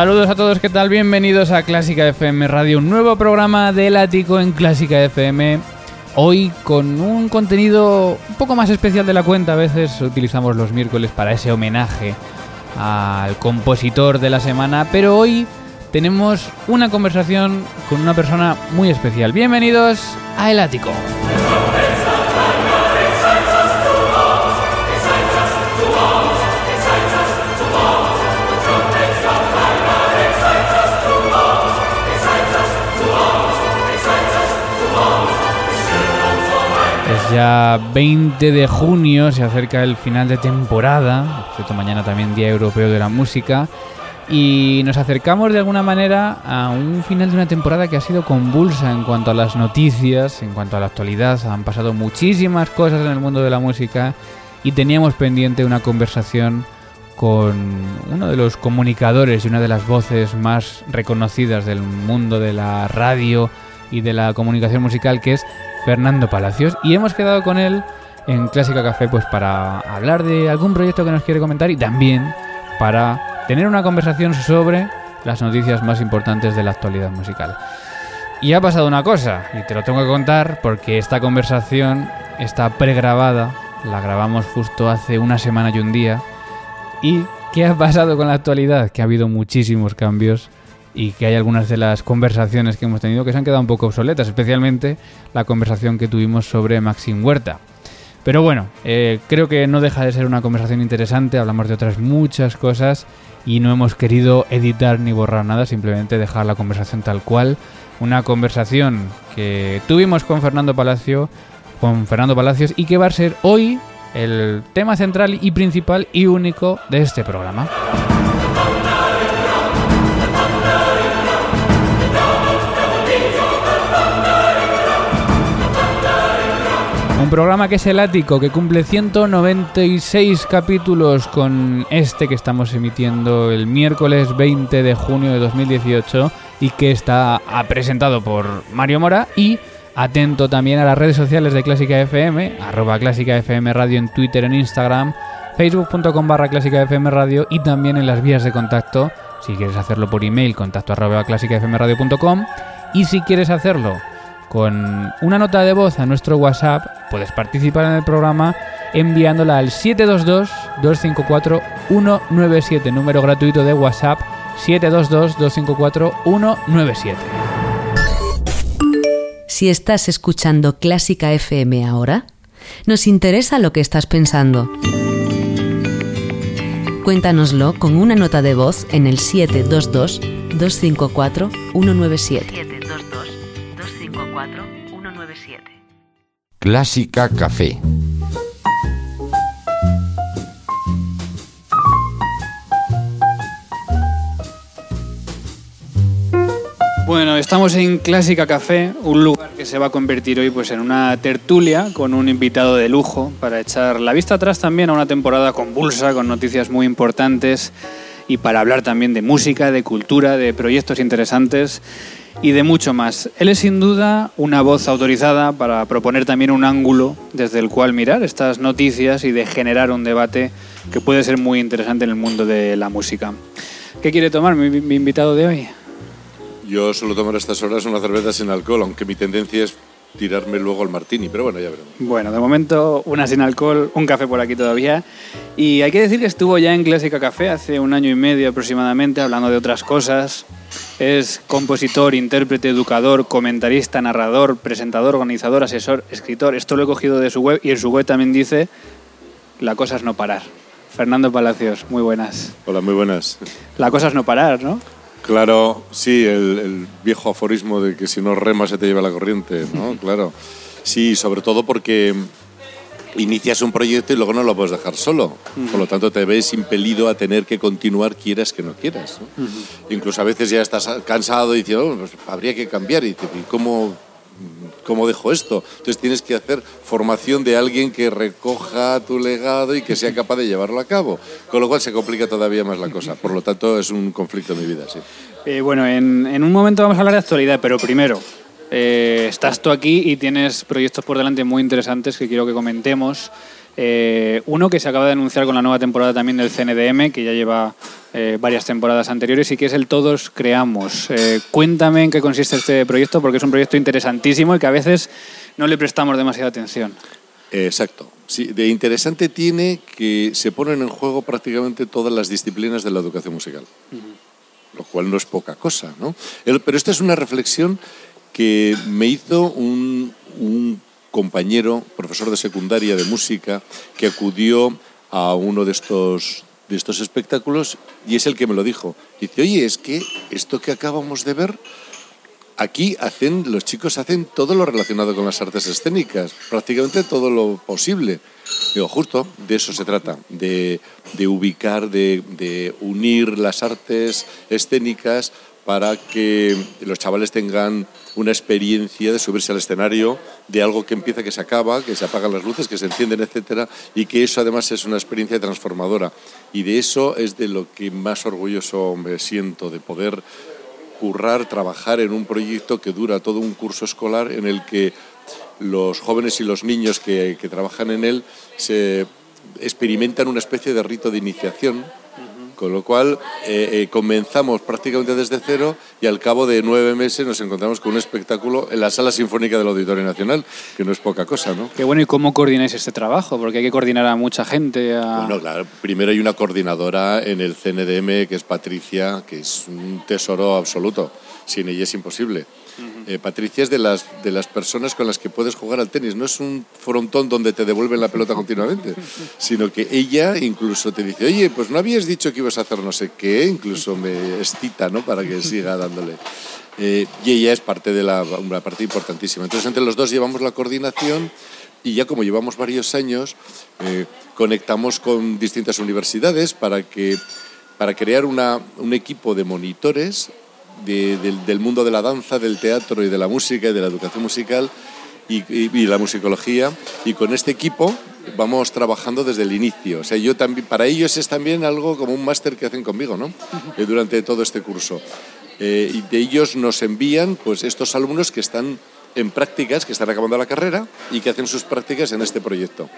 Saludos a todos, ¿qué tal? Bienvenidos a Clásica FM Radio, un nuevo programa del ático en Clásica FM. Hoy con un contenido un poco más especial de la cuenta, a veces utilizamos los miércoles para ese homenaje al compositor de la semana, pero hoy tenemos una conversación con una persona muy especial. Bienvenidos a El Ático. Ya 20 de junio, se acerca el final de temporada, cierto, mañana también Día Europeo de la Música, y nos acercamos de alguna manera a un final de una temporada que ha sido convulsa en cuanto a las noticias, en cuanto a la actualidad, han pasado muchísimas cosas en el mundo de la música y teníamos pendiente una conversación con uno de los comunicadores y una de las voces más reconocidas del mundo de la radio y de la comunicación musical, que es Fernando Palacios, y hemos quedado con él en Clásica Café pues para hablar de algún proyecto que nos quiere comentar y también para tener una conversación sobre las noticias más importantes de la actualidad musical. Y ha pasado una cosa, y te lo tengo que contar porque esta conversación está pregrabada, la grabamos justo hace una semana y un día. ¿Y qué ha pasado con la actualidad? Que ha habido muchísimos cambios y que hay algunas de las conversaciones que hemos tenido que se han quedado un poco obsoletas, especialmente la conversación que tuvimos sobre Maxim Huerta. Pero bueno, eh, creo que no deja de ser una conversación interesante, hablamos de otras muchas cosas y no hemos querido editar ni borrar nada, simplemente dejar la conversación tal cual. Una conversación que tuvimos con Fernando Palacio, con Fernando Palacios y que va a ser hoy el tema central y principal y único de este programa. Un programa que es el ático, que cumple 196 capítulos con este que estamos emitiendo el miércoles 20 de junio de 2018 y que está presentado por Mario Mora y atento también a las redes sociales de Clásica FM, arroba Clásica FM Radio en Twitter, en Instagram, facebook.com barra Clásica FM Radio y también en las vías de contacto, si quieres hacerlo por email, contacto arroba clásicafmradio.com y si quieres hacerlo con una nota de voz a nuestro WhatsApp, puedes participar en el programa enviándola al 722-254-197, número gratuito de WhatsApp 722-254-197. Si estás escuchando Clásica FM ahora, nos interesa lo que estás pensando. Cuéntanoslo con una nota de voz en el 722 254 197. Clásica Café. Bueno, estamos en Clásica Café, un lugar que se va a convertir hoy pues, en una tertulia con un invitado de lujo para echar la vista atrás también a una temporada convulsa, con noticias muy importantes y para hablar también de música, de cultura, de proyectos interesantes y de mucho más. Él es sin duda una voz autorizada para proponer también un ángulo desde el cual mirar estas noticias y de generar un debate que puede ser muy interesante en el mundo de la música. ¿Qué quiere tomar mi, invitado de hoy? Yo suelo tomar a estas horas una cerveza sin alcohol, aunque mi tendencia es tirarme luego el martini, pero bueno, ya veremos. Bueno, de momento una sin alcohol, un café por aquí todavía. Y hay que decir que estuvo ya en Clásica Café hace un año y medio aproximadamente, hablando de otras cosas. Es compositor, intérprete, educador, comentarista, narrador, presentador, organizador, asesor, escritor. Esto lo he cogido de su web y en su web también dice la cosa es no parar. Fernando Palacios, muy buenas. Hola, muy buenas. La cosa es no parar, ¿no? Claro, sí, el, viejo aforismo de que si no remas se te lleva la corriente, ¿no? claro. Sí, sobre todo porque inicias un proyecto y luego no lo puedes dejar solo. Por lo tanto, te ves impelido a tener que continuar, quieras que no quieras. Incluso a veces ya estás cansado y dices, oh, pues habría que cambiar. Y, cómo, cómo dejo esto? Entonces tienes que hacer formación de alguien que recoja tu legado y que sea capaz de llevarlo a cabo. Con lo cual se complica todavía más la cosa. Por lo tanto, es un conflicto en mi vida, sí. Eh, bueno, en, en un momento vamos a hablar de actualidad, pero primero, eh, estás tú aquí y tienes proyectos por delante muy interesantes que quiero que comentemos. Eh, uno que se acaba de anunciar con la nueva temporada también del CNDM, que ya lleva eh, varias temporadas anteriores, y que es el Todos Creamos. cuéntame en qué consiste este proyecto, porque es un proyecto interesantísimo y que a veces no le prestamos demasiada atención. Exacto. Sí, de interesante tiene que se ponen en juego prácticamente todas las disciplinas de la educación musical, lo cual no es poca cosa, ¿no? pero esta es una reflexión que me hizo un, compañero, profesor de secundaria de música, que acudió a uno de estos, de estos espectáculos y es el que me lo dijo. Dice, oye, es que esto que acabamos de ver, aquí hacen, los chicos hacen todo lo relacionado con las artes escénicas, prácticamente todo lo posible. Digo, justo de eso se trata, de, ubicar, de, de unir las artes escénicas para que los chavales tengan una experiencia de subirse al escenario de algo que empieza, que se acaba, que se apagan las luces, que se encienden, etcétera, y que eso además es una experiencia transformadora. Y de eso es de lo que más orgulloso me siento, de poder currar, trabajar en un proyecto que dura todo un curso escolar en el que los jóvenes y los niños que, que trabajan en él se experimentan una especie de rito de iniciación con lo cual eh, eh, comenzamos prácticamente desde cero y al cabo de nueve meses nos encontramos con un espectáculo en la Sala Sinfónica del Auditorio Nacional, que no es poca cosa, ¿no? Qué bueno, ¿y cómo coordináis este trabajo? Porque hay que coordinar a mucha gente. Bueno, claro, primero hay una coordinadora en el CNDM, que es Patricia, que es un tesoro absoluto. Sin ella es imposible. Eh, Patricia es de las, de las personas con las que puedes jugar al tenis. No es un frontón donde te devuelven la pelota continuamente, sino que ella incluso te dice, oye, pues no habías dicho que ibas a hacer no sé qué, incluso me excita, ¿no? Para que siga dándole. Eh, y ella es parte de la, una parte importantísima. Entonces, entre los dos llevamos la coordinación y ya como llevamos varios años, eh, conectamos con distintas universidades para, que, para crear una, un equipo de monitores del, mundo de la danza, del teatro y de la música y de la educación musical y, la musicología. Y con este equipo vamos trabajando desde el inicio. O sea, yo también, para ellos es también algo como un máster que hacen conmigo, ¿no? Eh, durante todo este curso. Eh, y de ellos nos envían pues, estos alumnos que están en prácticas, que están acabando la carrera y que hacen sus prácticas en este proyecto.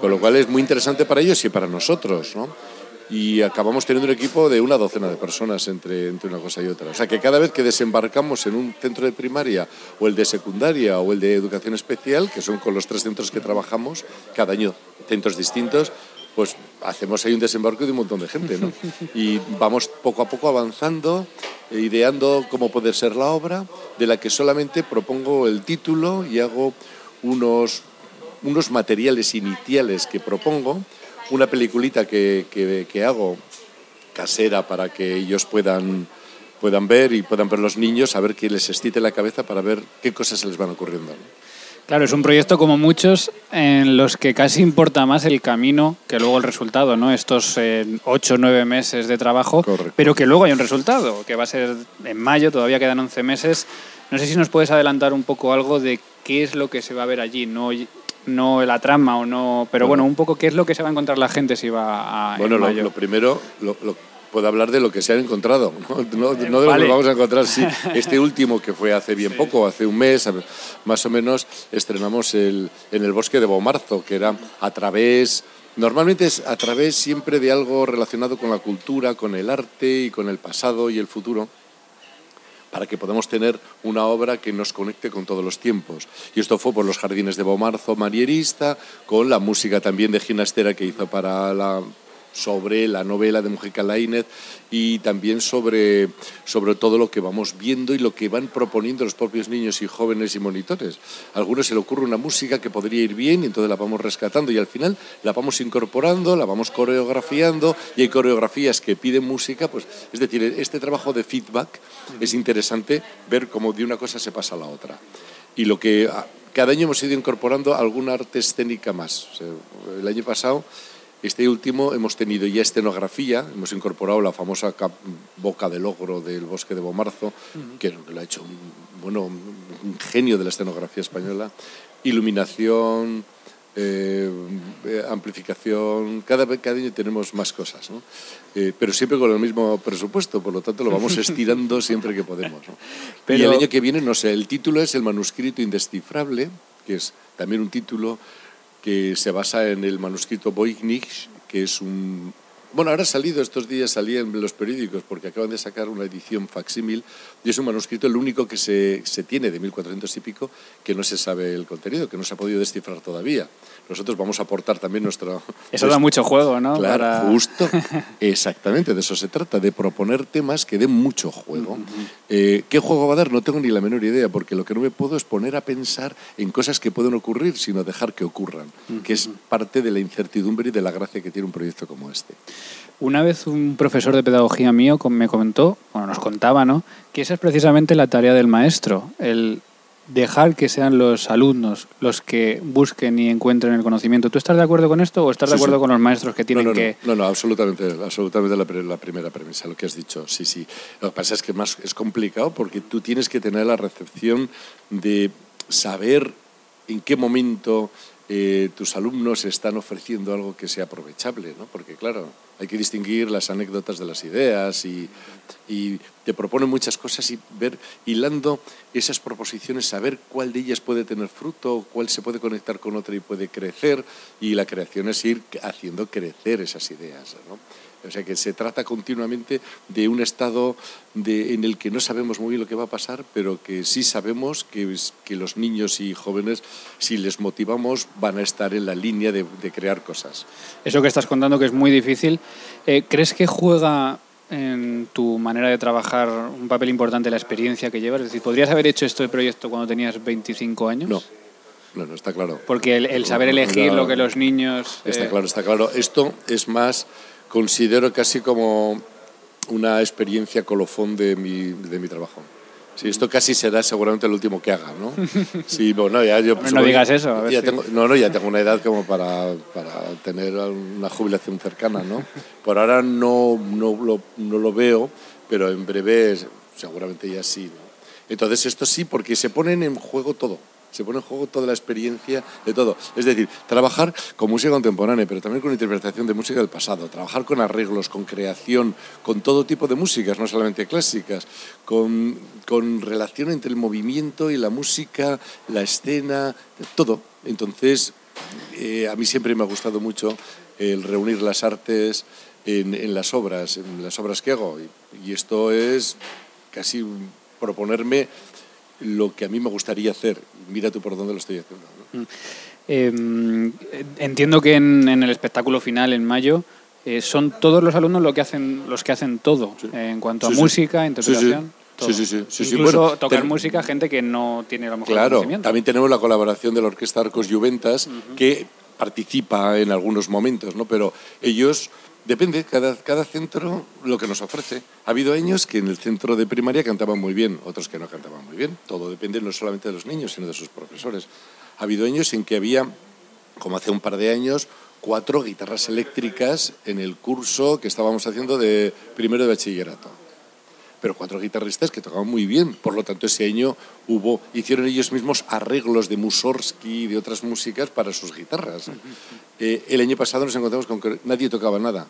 Con lo cual es muy interesante para ellos y para nosotros, ¿no? Y acabamos teniendo un equipo de una docena de personas entre, entre una cosa y otra. O sea que cada vez que desembarcamos en un centro de primaria o el de secundaria o el de educación especial, que son con los tres centros que trabajamos, cada año centros distintos, pues hacemos ahí un desembarco de un montón de gente, ¿no? Y vamos poco a poco avanzando, ideando cómo puede ser la obra, de la que solamente propongo el título y hago unos, unos materiales iniciales que propongo, una peliculita que, que, hago casera para que ellos puedan, puedan ver y puedan ver los niños, a ver que les excite la cabeza para ver qué cosas se les van ocurriendo. Claro, es un proyecto como muchos en los que casi importa más el camino que luego el resultado, ¿no? Estos eh, ocho o nueve meses de trabajo, pero que luego hay un resultado, que va a ser en mayo, todavía quedan 11 meses. No sé si nos puedes adelantar un poco algo de qué es lo que se va a ver allí, no, no la trama o no, pero bueno, un poco qué es lo que se va a encontrar la gente si va a... Bueno, lo, lo, primero, lo, puedo hablar de lo que se han encontrado, no, de lo que vamos a encontrar. Sí, este último que fue hace bien poco, hace un mes más o menos, estrenamos el, en el bosque de Bomarzo, que era a través, normalmente es a través siempre de algo relacionado con la cultura, con el arte y con el pasado y el futuro para que podamos tener una obra que nos conecte con todos los tiempos. Y esto fue por los jardines de Bomarzo Marierista, con la música también de Ginastera que hizo para la sobre la novela de Mujica Lainez y también sobre, sobre todo lo que vamos viendo y lo que van proponiendo los propios niños y jóvenes y monitores. A algunos se le ocurre una música que podría ir bien y entonces la vamos rescatando y al final la vamos incorporando, la vamos coreografiando y hay coreografías que piden música, pues es decir, este trabajo de feedback es interesante ver cómo de una cosa se pasa a la otra. Y lo que ah, cada año hemos ido incorporando alguna arte escénica más. el año pasado este último hemos tenido ya escenografía, hemos incorporado la famosa boca del ogro del bosque de Bomarzo, que lo ha hecho un, bueno, un genio de la escenografía española, iluminación, eh, amplificación, cada, cada año tenemos más cosas, ¿no? Eh, pero siempre con el mismo presupuesto, por lo tanto lo vamos estirando siempre que podemos. Pero... Y el año que viene, no sé, el título es El manuscrito indescifrable, que es también un título que se basa en el manuscrito Voynich, que es un... Bueno, ahora ha salido, estos días salía en los periódicos porque acaban de sacar una edición facsímil y es un manuscrito el único que se, se tiene de 1400 y pico que no se sabe el contenido, que no se ha podido descifrar todavía nosotros vamos a aportar también nuestro... Eso da mucho juego, ¿no? Claro, justo, exactamente, de eso se trata, de proponer temas que den mucho juego. Eh, ¿Qué juego va a dar? No tengo ni la menor idea, porque lo que no me puedo es poner a pensar en cosas que pueden ocurrir, sino dejar que ocurran, que es parte de la incertidumbre y de la gracia que tiene un proyecto como este. Una vez un profesor de pedagogía mío me comentó, bueno, nos contaba, ¿no? Que esa es precisamente la tarea del maestro, el dejar que sean los alumnos los que busquen y encuentren el conocimiento. ¿Tú estás de acuerdo con esto o estás de acuerdo con los maestros que tienen que...? No, no, absolutamente, absolutamente la, primera premisa, lo que has dicho, sí, sí. Lo que pasa es que más, es complicado porque tú tienes que tener la recepción de saber en qué momento eh, tus alumnos están ofreciendo algo que sea aprovechable, ¿no? Porque claro, hay que distinguir las anécdotas de las ideas y, te proponen muchas cosas y ver, hilando esas proposiciones, saber cuál de ellas puede tener fruto, cuál se puede conectar con otra y puede crecer, y la creación es ir haciendo crecer esas ideas. ¿no? O sea que se trata continuamente de un estado de, en el que no sabemos muy bien lo que va a pasar, pero que sí sabemos que, que los niños y jóvenes, si les motivamos, van a estar en la línea de, crear cosas. Eso que estás contando que es muy difícil, eh, ¿crees que juega en tu manera de trabajar un papel importante la experiencia que llevas? Es decir, ¿podrías haber hecho este proyecto cuando tenías 25 años? No. No, no, está claro. Porque el, saber elegir lo que los niños... Está eh, claro, está claro. Esto es más considero casi como una experiencia colofón de mi, de mi trabajo. Sí, esto casi será seguramente el último que haga, ¿no? Sí, bueno, ya yo... no digas eso. ya tengo, no, no, ya tengo una edad como para, para, tener una jubilación cercana, ¿no? Por ahora no, no, lo, no lo veo, pero en breve seguramente ya sí, ¿no? Entonces esto sí, porque se ponen en juego todo se pone en juego toda la experiencia de todo. Es decir, trabajar con música contemporánea, pero también con interpretación de música del pasado, trabajar con arreglos, con creación, con todo tipo de músicas, no solamente clásicas, con, con relación entre el movimiento y la música, la escena, todo. Entonces, eh, a mí siempre me ha gustado mucho el reunir las artes en, en las obras, en las obras que hago. Y, y esto es casi proponerme lo que a mí me gustaría hacer. Mira tú por dónde lo estoy haciendo. Mm. Em, entiendo que en, el espectáculo final, en mayo, eh, son todos los alumnos lo que hacen, los que hacen todo, en cuanto a música, interpretación. Sí, sí, sí. Incluso tocar música gente que no tiene lo mejor Claro, también tenemos la colaboración de la Orquesta Arcos Juventas, que participa en algunos momentos, ¿no? Pero ellos Depende, cada, cada centro lo que nos ofrece. Ha habido años que en el centro de primaria cantaban muy bien, otros que no cantaban muy bien. Todo depende no solamente de los niños, sino de sus profesores. Ha habido años en que había, como hace un par de años, cuatro guitarras eléctricas en el curso que estábamos haciendo de primero de bachillerato. Pero cuatro guitarristas que tocaban muy bien. Por lo tanto, ese año hubo, hicieron ellos mismos arreglos de Mussorgsky y de otras músicas para sus guitarras. Eh, el año pasado nos encontramos con que nadie tocaba nada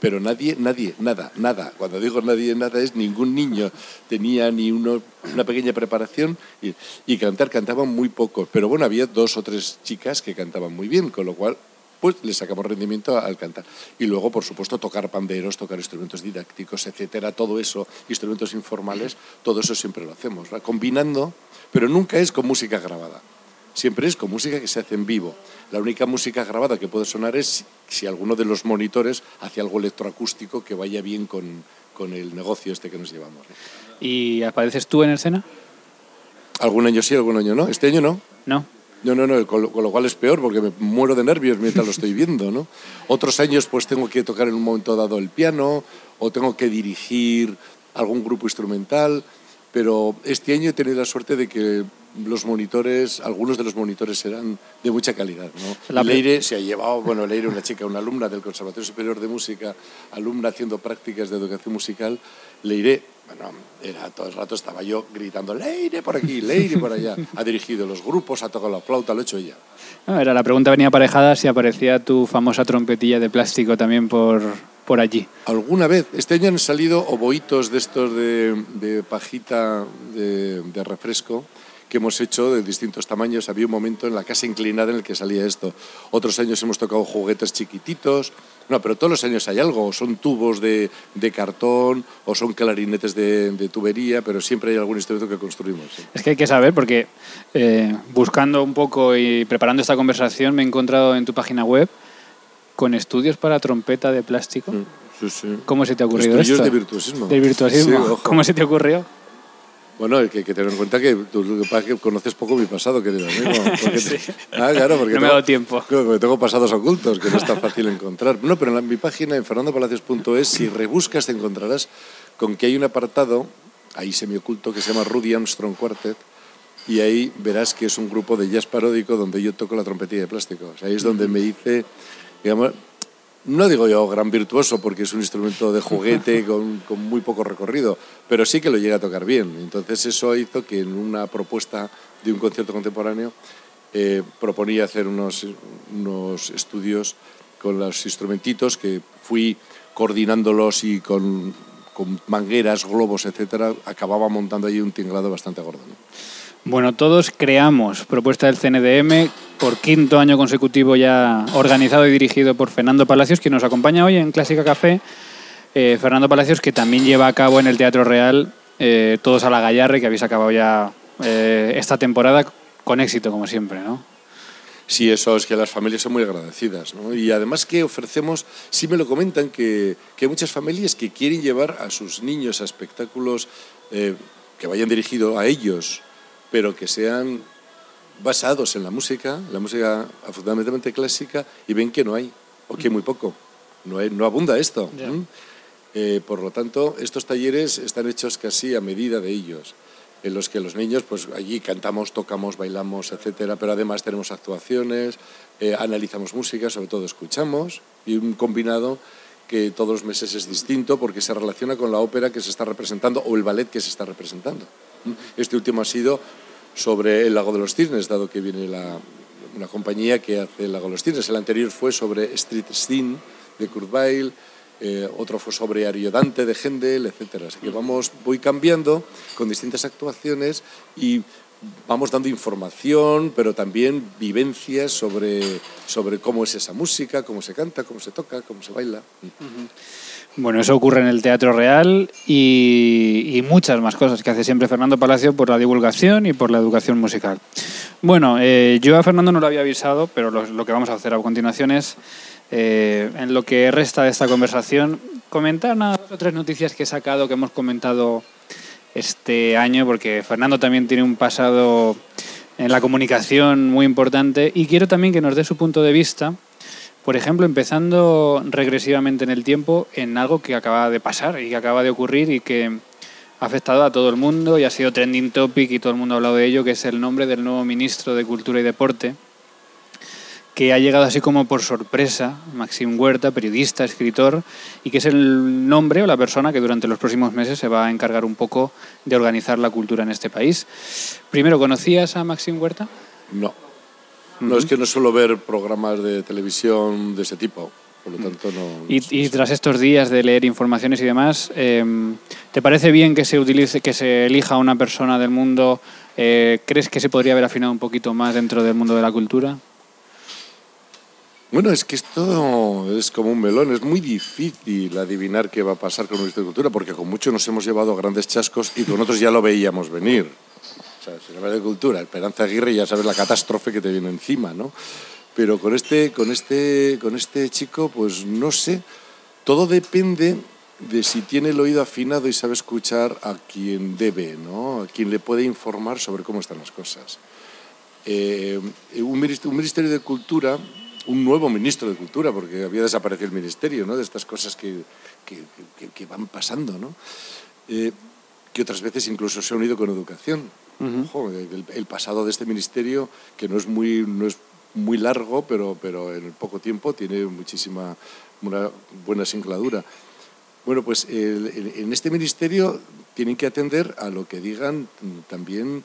pero nadie, nadie, nada, nada. Cuando digo nadie, nada es ningún niño tenía ni una pequeña preparación y, y, cantar cantaban muy poco. Pero bueno, había dos o tres chicas que cantaban muy bien, con lo cual pues le sacamos rendimiento al cantar. Y luego, por supuesto, tocar panderos, tocar instrumentos didácticos, etcétera, todo eso, instrumentos informales, todo eso siempre lo hacemos, combinando, pero nunca es con música grabada. Siempre es con música que se hace en vivo. La única música grabada que puede sonar es si alguno de los monitores hace algo electroacústico que vaya bien con, con el negocio este que nos llevamos. ¿Y apareces tú en escena? Algún año sí, algún año no. Este año no. No. No, no, no, con lo, con lo, cual es peor porque me muero de nervios mientras lo estoy viendo, ¿no? Otros años pues tengo que tocar en un momento dado el piano o tengo que dirigir algún grupo instrumental, pero este año he tenido la suerte de que los monitores, algunos de los monitores serán de mucha calidad. ¿no? Leire se ha llevado, bueno, Leire, una chica, una alumna del Conservatorio Superior de Música, alumna haciendo prácticas de educación musical, Leire, bueno, era todo el rato estaba yo gritando, Leire por aquí, Leire por allá. Ha dirigido los grupos, ha tocado la flauta, lo ha hecho ella. No, era la pregunta venía aparejada si aparecía tu famosa trompetilla de plástico también por, por allí. Alguna vez. Este año han salido oboitos de estos de, de pajita de, de refresco que hemos hecho de distintos tamaños. Había un momento en la casa inclinada en el que salía esto. Otros años hemos tocado juguetes chiquititos. No, pero todos los años hay algo. Son tubos de, de cartón o son clarinetes de, de, tubería, pero siempre hay algún instrumento que construimos. ¿sí? Es que hay que saber, porque eh, buscando un poco y preparando esta conversación me he encontrado en tu página web con estudios para trompeta de plástico. Sí, sí. ¿Cómo se te ha ocurrido estudios esto? de virtuosismo. De virtuosismo. ¿Cómo se te ocurrió? Bueno, hay que, que, tener en cuenta que tú lo que pasa es que conoces poco mi pasado, querido amigo. Porque Sí. Ah, claro, porque No me tengo- ha dado tiempo. Porque tengo pasados ocultos que no es tan fácil encontrar. No, pero en la- mi página, en fernandopalacios.es, si rebuscas te encontrarás con que hay un apartado, ahí semioculto, que se llama Rudy Armstrong Quartet, y ahí verás que es un grupo de jazz paródico donde yo toco la trompetilla de plástico. O sea, ahí es donde me hice, digamos, no digo yo gran virtuoso porque es un instrumento de juguete con, con muy poco recorrido, pero sí que lo llega a tocar bien. Entonces eso hizo que en una propuesta de un concierto contemporáneo eh, proponía hacer unos, unos estudios con los instrumentitos que fui coordinándolos y con, con mangueras, globos, etcétera, acababa montando ahí un tinglado bastante gordo. ¿no? Bueno, todos creamos propuesta del CNDM por quinto año consecutivo ya organizado y dirigido por Fernando Palacios, que nos acompaña hoy en Clásica Café. Eh, Fernando Palacios, que también lleva a cabo en el Teatro Real eh, Todos a la Gallarre, que habéis acabado ya eh, esta temporada con éxito, como siempre, ¿no? Sí, eso es que las familias son muy agradecidas. ¿no? Y además que ofrecemos, sí me lo comentan, que, que hay muchas familias que quieren llevar a sus niños a espectáculos que vayan dirigidos a ellos, pero que sean basados en la música, la música fundamentalmente clásica, y ven que no hay, o que muy poco. No, hay- no abunda esto. Ya. ¿m? Eh, por lo tanto, estos talleres están hechos casi a medida de ellos, en los que los niños, pues allí cantamos, tocamos, bailamos, etcétera, pero además tenemos actuaciones, eh, analizamos música, sobre todo escuchamos, y un combinado que todos los meses es distinto porque se relaciona con la ópera que se está representando o el ballet que se está representando. Este último ha sido sobre el lago de los cisnes, dado que viene la, una compañía que hace el lago de los cisnes. El anterior fue sobre Street Scene de Kurt Weill, eh, otro fue sobre Ariodante de Händel, etcétera. Así que vamos, voy cambiando con distintas actuaciones y vamos dando información, pero también vivencias sobre, sobre cómo es esa música, cómo se canta, cómo se toca, cómo se baila. Bueno, eso ocurre en el Teatro Real y, y muchas más cosas que hace siempre Fernando Palacio por la divulgación y por la educación musical. Bueno, eh, yo a Fernando no lo había avisado, pero lo, lo que vamos a hacer a continuación es, eh, en lo que resta de esta conversación, comentar unas dos o tres noticias que he sacado, que hemos comentado este año, porque Fernando también tiene un pasado en la comunicación muy importante y quiero también que nos dé su punto de vista por ejemplo, empezando regresivamente en el tiempo en algo que acaba de pasar y que acaba de ocurrir y que ha afectado a todo el mundo y ha sido trending topic y todo el mundo ha hablado de ello, que es el nombre del nuevo ministro de Cultura y Deporte, que ha llegado así como por sorpresa, Maxim Huerta, periodista, escritor, y que es el nombre o la persona que durante los próximos meses se va a encargar un poco de organizar la cultura en este país. Primero, ¿conocías a Maxim Huerta? No. No, es que no suelo ver programas de televisión de ese tipo. Por lo tanto, no. Y, tras estos días de leer informaciones y demás, em, ¿te parece bien que se utilice, que se elija a una persona del mundo? Eh, ¿Crees que se podría haber afinado un poquito más dentro del mundo de la cultura? Bueno, es que esto es como un melón, es muy difícil adivinar qué va a pasar con nuestra cultura, porque con mucho nos hemos llevado grandes chascos y con otros ya lo veíamos venir. O sea, si habla de cultura, Esperanza Aguirre ya sabes la catástrofe que te viene encima, ¿no? Pero con este, con este, con este chico, pues no sé, todo depende de si tiene el oído afinado y sabe escuchar a quien debe, ¿no? A quien le puede informar sobre cómo están las cosas. Eh, un, ministerio, de Cultura un nuevo ministro de Cultura, porque había desaparecido el ministerio, ¿no? De estas cosas que, que, van pasando, ¿no? Eh, que otras veces incluso se ha unido con educación. el, pasado de este ministerio, que no es muy, no es muy largo, pero, pero en poco tiempo tiene muchísima, una buena singladura. Bueno, pues en este ministerio tienen que atender a lo que digan también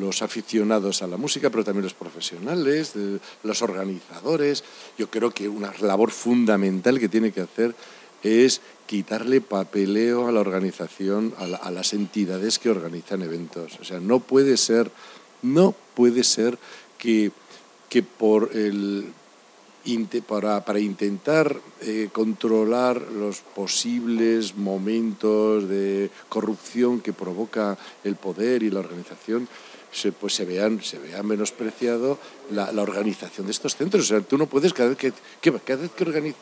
los aficionados a la música, pero también los profesionales, los organizadores. Yo creo que una labor fundamental que tiene que hacer es quitarle papeleo a la organización, a, las entidades que organizan eventos. O sea, no puede ser, no puede ser que, que por el, para, para, intentar eh, controlar los posibles momentos de corrupción que provoca el poder y la organización, se, pues se vean, se vea menospreciado la, la, organización de estos centros. O sea, tú no puedes, cada vez que, cada vez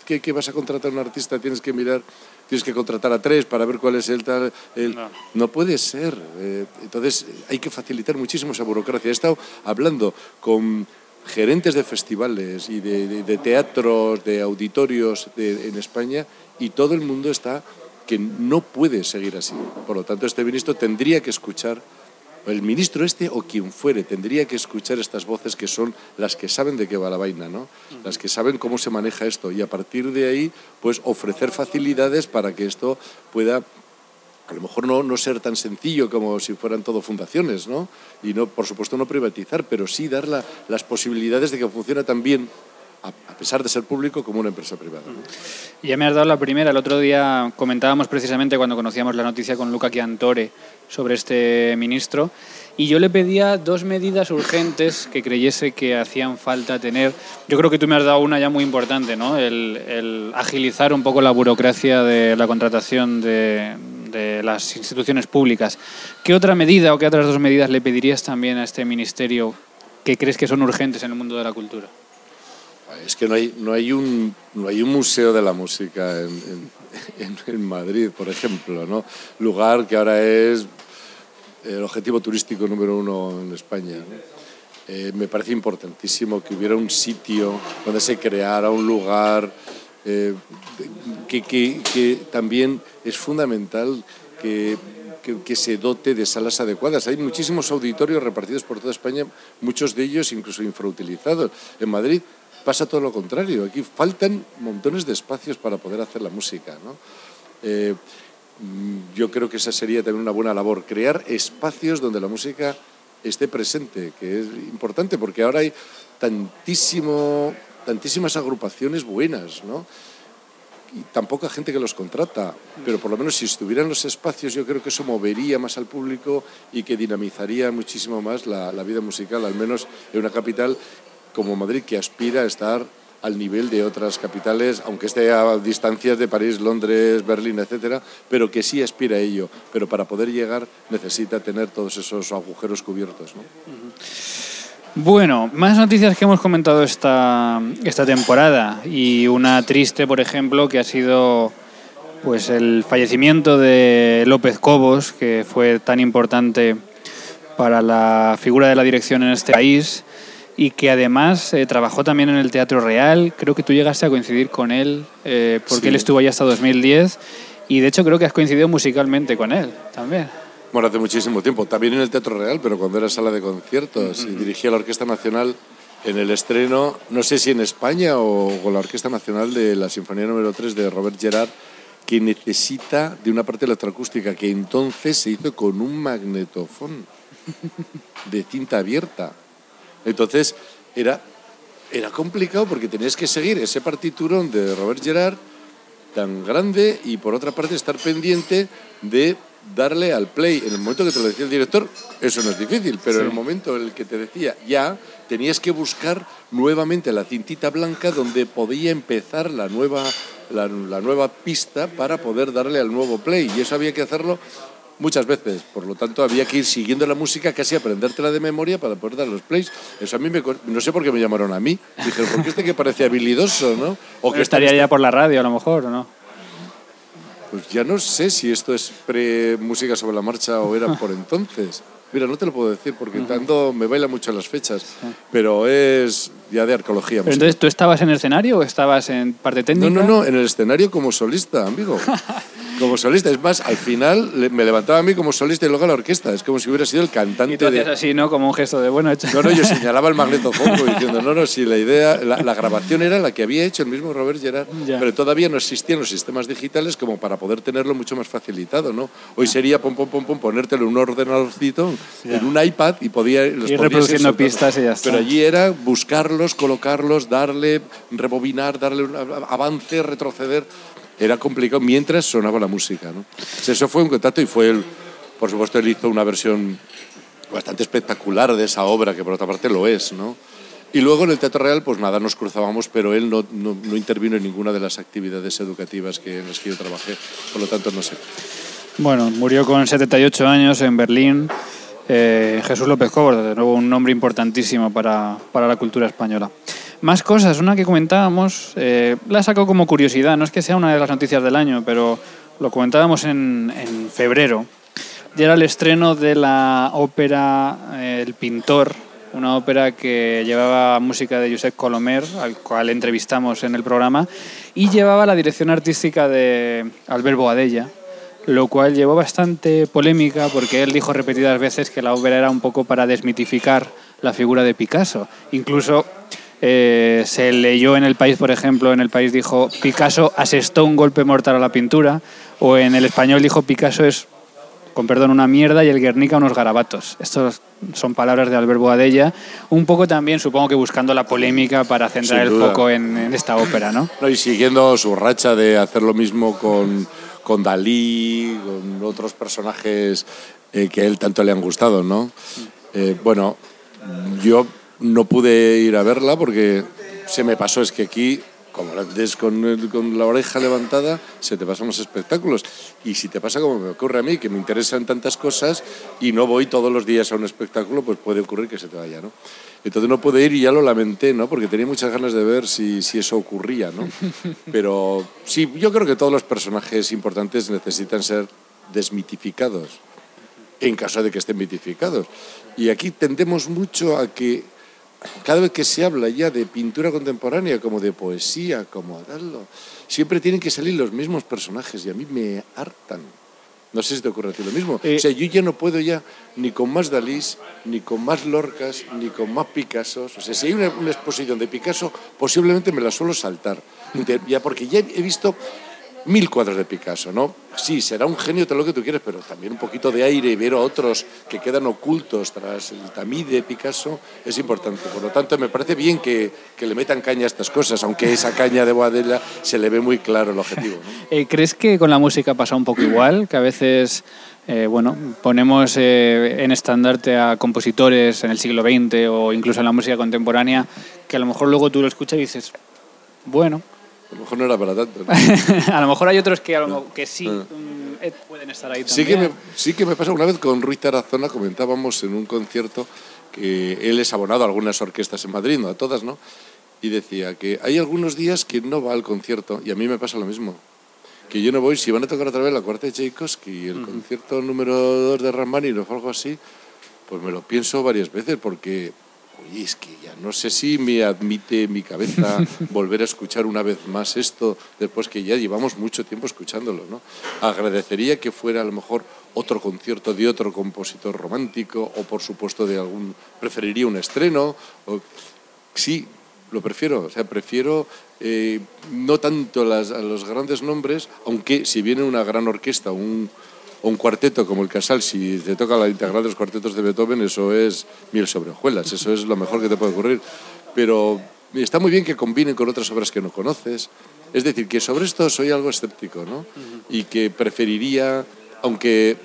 que, que, vas a contratar a un artista tienes que mirar, tienes que contratar a tres para ver cuál es el tal... El, no. puede ser. Eh, entonces hay que facilitar muchísimo esa burocracia. He estado hablando con gerentes de festivales y de, de, teatros, de auditorios en España y todo el mundo está que no puede seguir así. Por lo tanto, este ministro tendría que escuchar el ministro este o quien fuere tendría que escuchar estas voces que son las que saben de qué va la vaina, ¿no? Las que saben cómo se maneja esto y a partir de ahí, pues ofrecer facilidades para que esto pueda a lo mejor no, no ser tan sencillo como si fueran todo fundaciones, ¿no? Y no, por supuesto, no privatizar, pero sí dar las posibilidades de que funcione tan bien pesar de ser público, como una empresa privada. Ya me has dado la primera. El otro día comentábamos precisamente cuando conocíamos la noticia con Luca Chiantore sobre este ministro y yo le pedía dos medidas urgentes que creyese que hacían falta tener. Yo creo que tú me has dado una ya muy importante, ¿no? El, agilizar un poco la burocracia de la contratación de, de las instituciones públicas. ¿Qué otra medida o qué otras dos medidas le pedirías también a este ministerio que crees que son urgentes en el mundo de la cultura? Es que no hay, no hay, un, no hay un museo de la música en, en, Madrid, por ejemplo, ¿no? lugar que ahora es el objetivo turístico número uno en España. Eh, me parece importantísimo que hubiera un sitio donde se creara un lugar eh, que, que, que, también es fundamental que, que, se dote de salas adecuadas. Hay muchísimos auditorios repartidos por toda España, muchos de ellos incluso infrautilizados. En Madrid pasa todo lo contrario. Aquí faltan montones de espacios para poder hacer la música. Eh, mm, yo creo que esa sería también una buena labor, crear espacios donde la música esté presente, que es importante porque ahora hay tantísimo, tantísimas agrupaciones buenas, ¿no? y tan poca gente que los contrata, pero por lo menos si estuvieran los espacios yo creo que eso movería más al público y que dinamizaría muchísimo más la vida musical, al menos en una capital como Madrid, que aspira a estar al nivel de otras capitales, aunque esté a distancias de París, Londres, Berlín, etcétera, pero que sí aspira a ello. Pero para poder llegar necesita tener todos esos agujeros cubiertos. Bueno, más noticias que hemos comentado esta, esta temporada y una triste, por ejemplo, que ha sido pues el fallecimiento de López Cobos, que fue tan importante para la figura de la dirección en este país y que además eh, trabajó también en el Teatro Real. Creo que tú llegaste a coincidir con él, eh, porque él estuvo allá hasta 2010 Y de hecho creo que has coincidido musicalmente con él también. Bueno, hace muchísimo tiempo. También en el Teatro Real, pero cuando era sala de conciertos. Y dirigía la Orquesta Nacional en el estreno, no sé si en España o con la Orquesta Nacional de la Sinfonía número 3 de Robert Gerard, que necesita de una parte electroacústica que entonces se hizo con un magnetofón de cinta abierta. Entonces era, era complicado porque tenías que seguir ese partiturón de Robert Gerard tan grande y por otra parte estar pendiente de darle al play. En el momento que te lo decía el director, eso no es difícil, pero en el momento en el que te decía ya, tenías que buscar nuevamente la cintita blanca donde podía empezar la nueva, la, la nueva pista para poder darle al nuevo play. Y eso había que hacerlo muchas veces. Por lo tanto, había que ir siguiendo la música, casi aprendértela de memoria para poder dar los plays. Eso a mí me... No sé por qué me llamaron a mí. Dijeron, ¿por qué este que parece habilidoso, no? O que estaría ya por la radio, a lo mejor, ¿o no? Pues ya no sé si esto es pre-música sobre la marcha o era por entonces. Mira, no te lo puedo decir porque tanto me baila mucho las fechas, pero es ya de arqueología. Pero entonces, ¿tú estabas en el escenario o estabas en parte técnica? No, no, no, en el escenario como solista, amigo. como solista. Es más, al final me levantaba a mí como solista y luego a la orquesta. Es como si hubiera sido el cantante. Y tú hacías así, ¿no? Como un gesto de bueno hecho. No, no, yo señalaba el magnetofono diciendo, no, no, si la idea, la, grabación era la que había hecho el mismo Robert Gerard, pero todavía no existían los sistemas digitales como para poder tenerlo mucho más facilitado, ¿no? Hoy sería pom, pom, pom, pom, ponértelo en un ordenadorcito, en un iPad y podía... Los Ir reproduciendo pistas y ya está. Pero allí era colocarlos, darle, rebobinar, darle un avance, retroceder era complicado mientras sonaba la música. ¿no? Eso fue un contacto y fue, el, por supuesto, él hizo una versión bastante espectacular de esa obra, que por otra parte lo es. ¿no? Y luego en el Teatro Real, pues nada, nos cruzábamos, pero él no, no, no intervino en ninguna de las actividades educativas que, en las que yo trabajé, por lo tanto no sé. Bueno, murió con 78 años en Berlín. Eh, Jesús López Cobos, de nuevo un nombre importantísimo para, para la cultura española. Más cosas, una que comentábamos, eh, la saco como curiosidad, no es que sea una de las noticias del año, pero lo comentábamos en, en febrero. Ya era el estreno de la ópera eh, El Pintor, una ópera que llevaba música de Josep Colomer, al cual entrevistamos en el programa, y llevaba la dirección artística de Albert Boadella, lo cual llevó bastante polémica porque él dijo repetidas veces que la ópera era un poco para desmitificar la figura de Picasso. Incluso eh, se leyó en el país, por ejemplo, en el país dijo Picasso asestó un golpe mortal a la pintura, o en el español dijo Picasso es, con perdón, una mierda y el Guernica unos garabatos. Estos son palabras de Albert Boadella, un poco también supongo que buscando la polémica para centrar el foco en, en, esta ópera, ¿no? ¿no? Y siguiendo su racha de hacer lo mismo con, con Dalí, con otros personajes eh, que a él tanto le han gustado, ¿no? Eh, bueno, yo no pude ir a verla porque se me pasó, es que aquí, como la con, la oreja levantada, se te pasan los espectáculos. Y si te pasa como me ocurre a mí, que me interesan tantas cosas y no voy todos los días a un espectáculo, pues puede ocurrir que se te vaya, ¿no? Entonces no pude ir y ya lo lamenté, ¿no? Porque tenía muchas ganas de ver si, si eso ocurría, ¿no? Pero sí, yo creo que todos los personajes importantes necesitan ser desmitificados, en caso de que estén mitificados. Y aquí tendemos mucho a que cada vez que se habla ya de pintura contemporánea, como de poesía, como darlo, siempre tienen que salir los mismos personajes y a mí me hartan. No sé si te ocurre a ti lo mismo. Eh, o sea, yo ya no puedo ya ni con más Dalís, ni con más Lorcas, ni con más Picassos. O sea, si hay una, una exposición de Picasso, posiblemente me la suelo saltar. Ya porque ya he visto mil cuadros de Picasso, ¿no? Sí, será un genio todo lo que tú quieres, pero también un poquito de aire y ver a otros que quedan ocultos tras el tamiz de Picasso es importante. Por lo tanto, me parece bien que, que le metan caña a estas cosas, aunque esa caña de Boadella se le ve muy claro el objetivo. Eh, ¿Crees que con la música pasa un poco igual? Que a veces... Eh, bueno, ponemos eh, en estandarte a compositores en el siglo XX o incluso en la música contemporánea que a lo mejor luego tú lo escuchas y dices, bueno, a lo mejor no era para tanto. ¿no? a lo mejor hay otros que, a lo, que sí um, pueden estar ahí sí también. Que me, sí que me pasa una vez con Ruiz Tarazona, comentábamos en un concierto que él es abonado a algunas orquestas en Madrid, no a todas, ¿no? Y decía que hay algunos días que no va al concierto, y a mí me pasa lo mismo. Que yo no voy, si van a tocar otra vez la cuarta de Tchaikovsky y el uh -huh. concierto número 2 de Rachmaninoff o algo así, pues me lo pienso varias veces porque y es que ya no sé si me admite mi cabeza volver a escuchar una vez más esto después que ya llevamos mucho tiempo escuchándolo. ¿no? Agradecería que fuera a lo mejor otro concierto de otro compositor romántico o por supuesto de algún... Preferiría un estreno. O, sí, lo prefiero. O sea, prefiero eh, no tanto las, a los grandes nombres, aunque si viene una gran orquesta, un o un cuarteto como el Casal, si te toca la integral de los cuartetos de Beethoven, eso es miel sobre hojuelas, eso es lo mejor que te puede ocurrir. Pero está muy bien que combinen con otras obras que no conoces. Es decir, que sobre esto soy algo escéptico, ¿no? Y que preferiría, aunque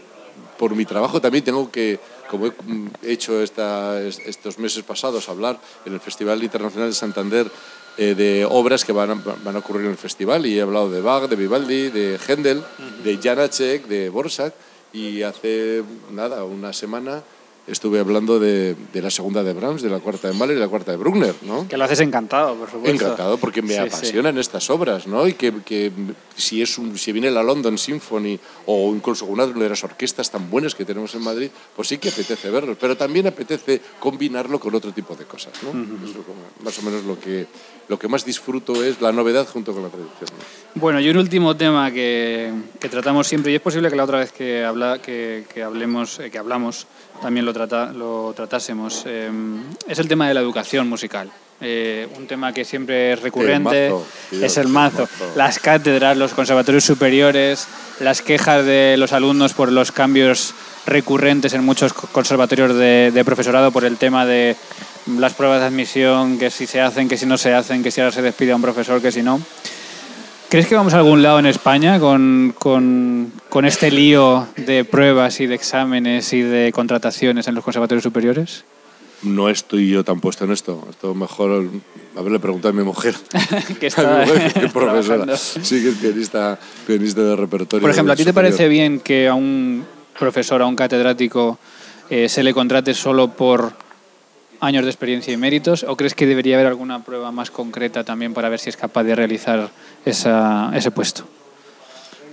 por mi trabajo también tengo que, como he hecho esta, estos meses pasados, hablar en el Festival Internacional de Santander eh, de obras que van a, van a ocurrir en el festival. Y he hablado de Bach, de Vivaldi, de Händel, de Janacek, de Borsak. Y hace nada, una semana estuve hablando de, de, la segunda de Brahms, de la cuarta de Mahler y la cuarta de Bruckner, ¿no? Que lo haces encantado, por supuesto. Encantado, porque me apasionan estas obras, ¿no? Y que, que, si, es un, si viene la London Symphony o incluso una de las orquestas tan buenas que tenemos en Madrid, pues sí que apetece verlo, pero también apetece combinarlo con otro tipo de cosas, ¿no? es más o menos lo que, lo que más disfruto es la novedad junto con la tradición. Bueno, y un último tema que, que, tratamos siempre, y es posible que la otra vez que, habla, que, que hablemos, eh, que hablamos también lo, trata, lo tratásemos. Eh, es el tema de la educación musical. Eh, un tema que siempre es recurrente, mazo, tío, es el mazo. Las cátedras, los conservatorios superiores, las quejas de los alumnos por los cambios recurrentes en muchos conservatorios de, de, profesorado por el tema de las pruebas de admisión, que si se hacen, que si no se hacen, que si ahora se despide a un profesor, que si no. ¿Crees que vamos a algún lado en España con, con, con, este lío de pruebas y de exámenes y de contrataciones en los conservatorios superiores? No estoy yo tan puesto en esto. Esto mejor haberle preguntado a mi mujer. que está que profesora. Sí, que es pianista, pianista de repertorio. Por ejemplo, ¿a ti te parece bien que a un profesor, a un catedrático, eh, se le contrate solo por años de experiencia y méritos? ¿O crees que debería haber alguna prueba más concreta también para ver si es capaz de realizar esa, ese puesto?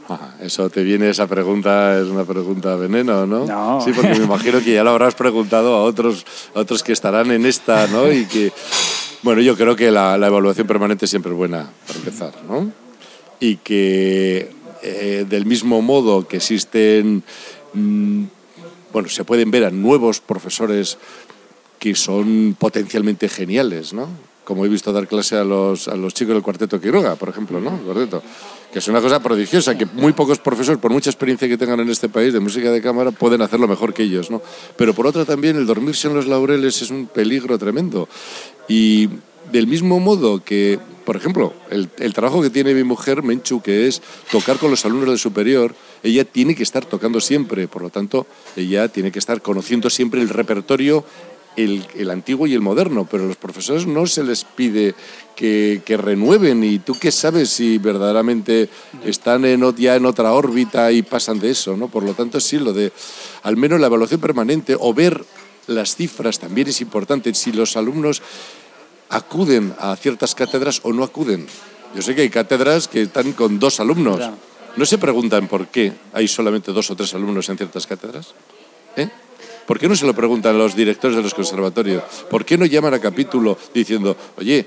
Ah, eso te viene esa pregunta, es una pregunta veneno, ¿no? No. Sí, porque me imagino que ya lo habrás preguntado a otros, a otros que estarán en esta, ¿no? Y que, bueno, yo creo que la, la evaluación permanente siempre es buena, para empezar, ¿no? Y que eh, del mismo modo que existen, mmm, bueno, se pueden ver a nuevos profesores que son potencialmente geniales, ¿no? Como he visto dar clase a los, a los chicos del cuarteto Quiroga, por ejemplo, ¿no? El cuarteto. Que es una cosa prodigiosa, que muy pocos profesores, por mucha experiencia que tengan en este país de música de cámara, pueden hacerlo mejor que ellos, ¿no? Pero por otra también, el dormirse en los laureles es un peligro tremendo. Y del mismo modo que, por ejemplo, el, el, trabajo que tiene mi mujer, Menchu, que es tocar con los alumnos del superior, ella tiene que estar tocando siempre, por lo tanto, ella tiene que estar conociendo siempre el repertorio el, el, antiguo y el moderno, pero a los profesores no se les pide que, que, renueven y tú qué sabes si verdaderamente están en, ya en otra órbita y pasan de eso, ¿no? Por lo tanto, sí, lo de al menos la evaluación permanente o ver las cifras también es importante, si los alumnos acuden a ciertas cátedras o no acuden. Yo sé que hay cátedras que están con dos alumnos. Claro. ¿No se preguntan por qué hay solamente dos o tres alumnos en ciertas cátedras? ¿Eh? ¿Por qué no se lo preguntan los directores de los conservatorios? ¿Por qué no llaman a capítulo diciendo, oye,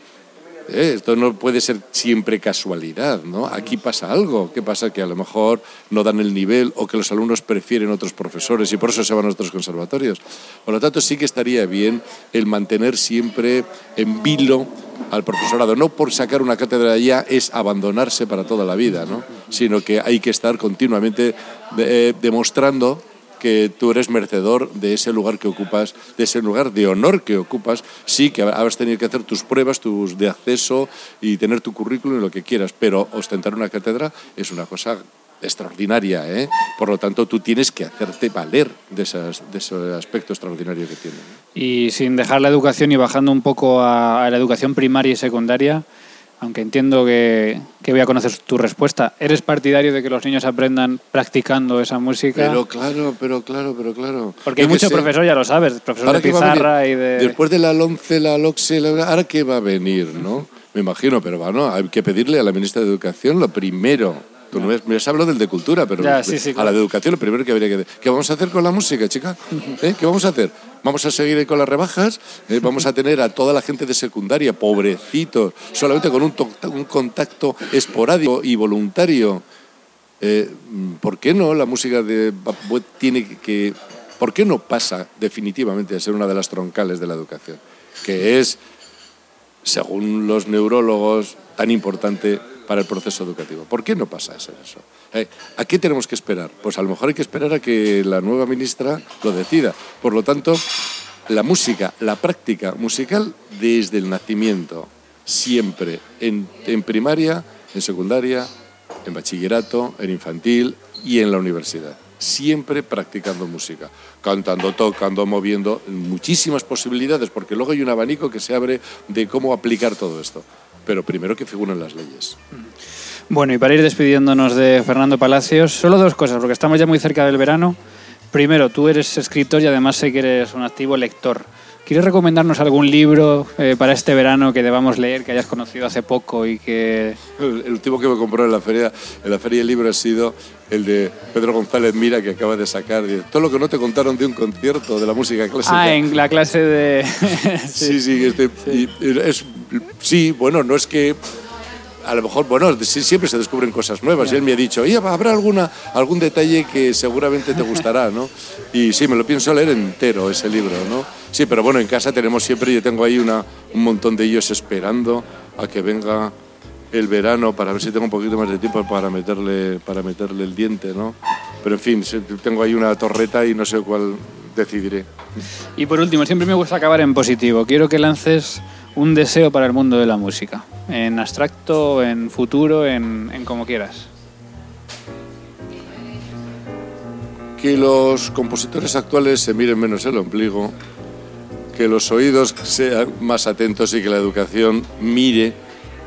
eh, esto no puede ser siempre casualidad, ¿no? Aquí pasa algo. ¿Qué pasa? Que a lo mejor no dan el nivel o que los alumnos prefieren otros profesores y por eso se van a otros conservatorios. Por lo tanto, sí que estaría bien el mantener siempre en vilo al profesorado. No por sacar una cátedra ya es abandonarse para toda la vida, ¿no? Sino que hay que estar continuamente eh, demostrando que tú eres merecedor de ese lugar que ocupas, de ese lugar de honor que ocupas. Sí, que habrás tenido que hacer tus pruebas tus de acceso y tener tu currículum y lo que quieras, pero ostentar una cátedra es una cosa extraordinaria, ¿eh? Por lo tanto, tú tienes que hacerte valer de, esas, de ese aspecto extraordinario que tiene. Y sin dejar la educación y bajando un poco a, a la educación primaria y secundaria, aunque entiendo que, que, voy a conocer tu respuesta. ¿Eres partidario de que los niños aprendan practicando esa música? Pero claro, pero claro, pero claro. Porque hay mucho profesor, ya lo sabes, profesor de pizarra y de... Después de la LONCE, la LOCSE, la... ¿ahora qué va a venir, no? Me imagino, pero bueno, hay que pedirle a la ministra de Educación lo primero. Tú no me has hablado del de cultura, pero ya, sí, sí, a la de educación lo primero que habría que... ¿Qué vamos a hacer con la música, chica? ¿Eh? ¿Qué vamos a hacer? Vamos a seguir con las rebajas, eh, vamos a tener a toda la gente de secundaria, pobrecitos, solamente con un, contacto esporádico y voluntario. Eh, ¿Por qué no la música de tiene que, ¿Por qué no pasa definitivamente a ser una de las troncales de la educación? Que es, según los neurólogos, tan importante para el proceso educativo. ¿Por qué no pasa eso? Eh, ¿A qué tenemos que esperar? Pues a lo mejor hay que esperar a que la nueva ministra lo decida. Por lo tanto, la música, la práctica musical desde el nacimiento, siempre, en, en primaria, en secundaria, en bachillerato, en infantil y en la universidad. Siempre practicando música, cantando, tocando, moviendo, muchísimas posibilidades, porque luego hay un abanico que se abre de cómo aplicar todo esto pero primero que figuren las leyes. Bueno, y para ir despidiéndonos de Fernando Palacios, solo dos cosas, porque estamos ya muy cerca del verano. Primero, tú eres escritor y además sé que eres un activo lector. ¿Quieres recomendarnos algún libro eh, para este verano que debamos leer, que hayas conocido hace poco y que... El, último que me compró en la feria, en la feria del libro ha sido el de Pedro González Mira, que acaba de sacar. Todo lo que no te contaron de un concierto de la música clásica. Ah, en la clase de... sí, sí, este, es, sí, bueno, no es que a lo mejor, bueno, siempre se descubren cosas nuevas. Y él me ha dicho, habrá alguna, algún detalle que seguramente te gustará, ¿no? Y sí, me lo pienso leer entero ese libro, ¿no? Sí, pero bueno, en casa tenemos siempre, yo tengo ahí una, un montón de ellos esperando a que venga el verano para ver si tengo un poquito más de tiempo para meterle, para meterle el diente, ¿no? Pero en fin, tengo ahí una torreta y no sé cuál decidiré. Y por último, siempre me gusta acabar en positivo. Quiero que lances un deseo para el mundo de la música, en abstracto, en futuro, en, en como quieras. Que los compositores actuales se miren menos el ombligo, que los oídos sean más atentos y que la educación mire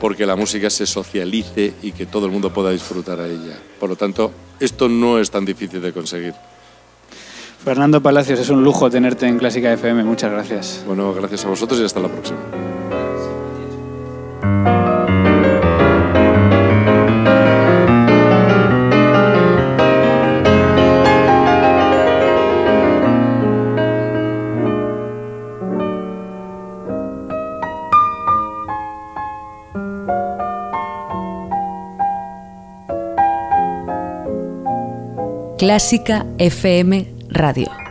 porque la música se socialice y que todo el mundo pueda disfrutar a ella. Por lo tanto, esto no es tan difícil de conseguir. Fernando Palacios, es un lujo tenerte en Clásica FM. Muchas gracias. Bueno, gracias a vosotros y hasta la próxima. Clásica FM Radio.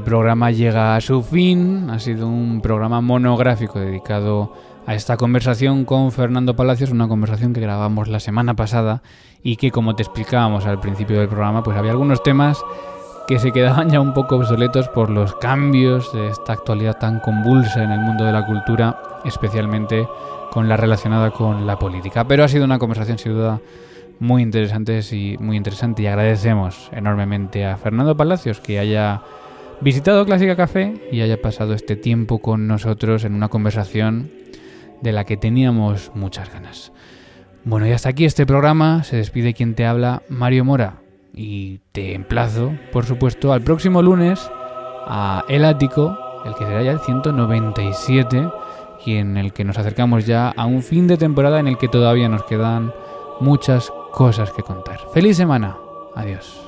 Programa llega a su fin. Ha sido un programa monográfico dedicado a esta conversación con Fernando Palacios, una conversación que grabamos la semana pasada y que, como te explicábamos al principio del programa, pues había algunos temas que se quedaban ya un poco obsoletos por los cambios de esta actualidad tan convulsa en el mundo de la cultura, especialmente con la relacionada con la política. Pero ha sido una conversación sin duda muy interesante y muy interesante y agradecemos enormemente a Fernando Palacios que haya visitado Clásica Café y haya pasado este tiempo con nosotros en una conversación de la que teníamos muchas ganas. Bueno, y hasta aquí este programa. Se despide quien te habla, Mario Mora. Y te emplazo, por supuesto, al próximo lunes a El Ático, el que será ya el 197, y en el que nos acercamos ya a un fin de temporada en el que todavía nos quedan muchas cosas que contar. ¡Feliz semana! Adiós.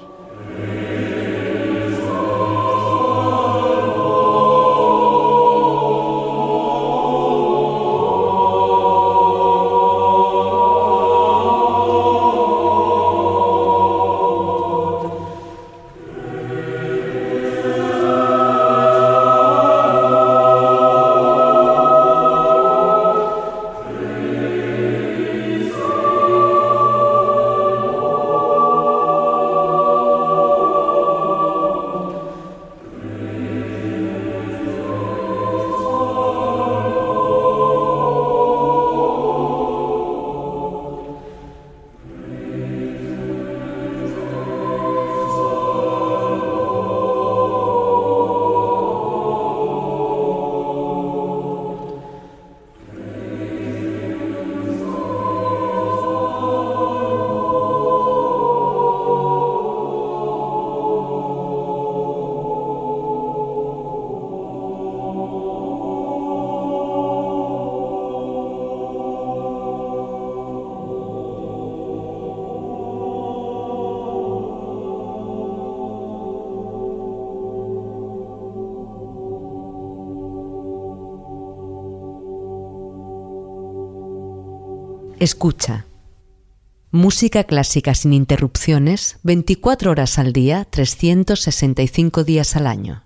Escucha. Música clásica sin interrupciones, 24 horas al día, 365 días al año.